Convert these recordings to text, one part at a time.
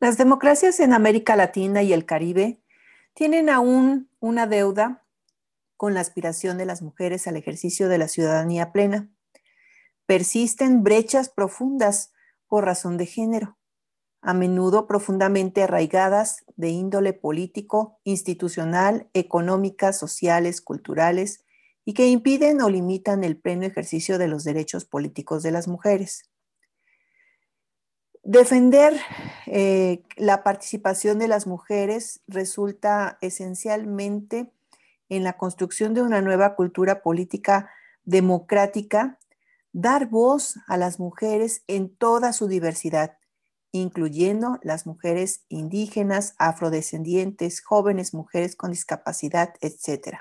Las democracias en América Latina y el Caribe tienen aún una deuda con la aspiración de las mujeres al ejercicio de la ciudadanía plena. Persisten brechas profundas por razón de género, a menudo profundamente arraigadas de índole político, institucional, económicas, sociales, culturales, y que impiden o limitan el pleno ejercicio de los derechos políticos de las mujeres. Defender eh, la participación de las mujeres resulta esencialmente en la construcción de una nueva cultura política democrática, dar voz a las mujeres en toda su diversidad, incluyendo las mujeres indígenas, afrodescendientes, jóvenes mujeres con discapacidad, etc.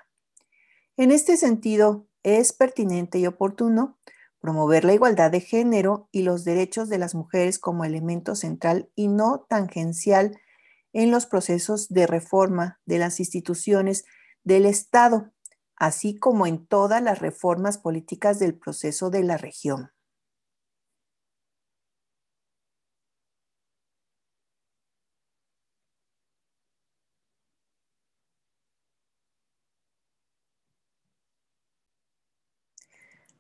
En este sentido, es pertinente y oportuno promover la igualdad de género y los derechos de las mujeres como elemento central y no tangencial en los procesos de reforma de las instituciones del Estado, así como en todas las reformas políticas del proceso de la región.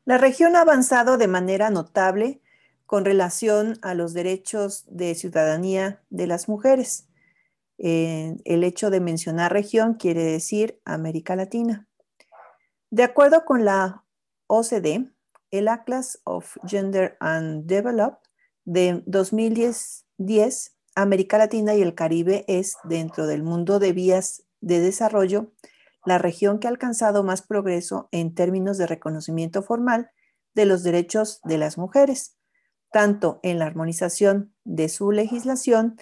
La región ha avanzado de manera notable con relación a los derechos de ciudadanía de las mujeres. Eh, el hecho de mencionar región quiere decir América Latina. De acuerdo con la OCDE, el Atlas of Gender and Develop de 2010, América Latina y el Caribe es, dentro del mundo de vías de desarrollo, la región que ha alcanzado más progreso en términos de reconocimiento formal de los derechos de las mujeres, tanto en la armonización de su legislación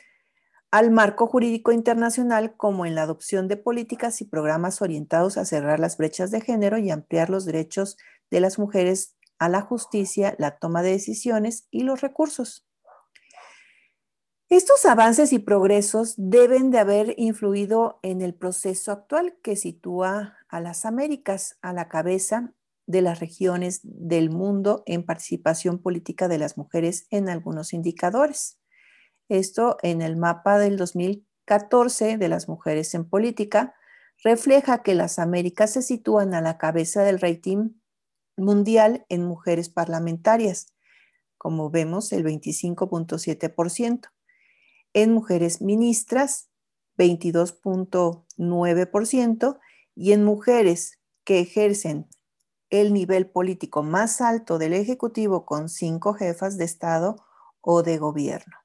al marco jurídico internacional como en la adopción de políticas y programas orientados a cerrar las brechas de género y ampliar los derechos de las mujeres a la justicia, la toma de decisiones y los recursos. Estos avances y progresos deben de haber influido en el proceso actual que sitúa a las Américas a la cabeza de las regiones del mundo en participación política de las mujeres en algunos indicadores. Esto en el mapa del 2014 de las mujeres en política refleja que las Américas se sitúan a la cabeza del rating mundial en mujeres parlamentarias, como vemos el 25.7% en mujeres ministras 22.9% y en mujeres que ejercen el nivel político más alto del Ejecutivo con cinco jefas de Estado o de gobierno.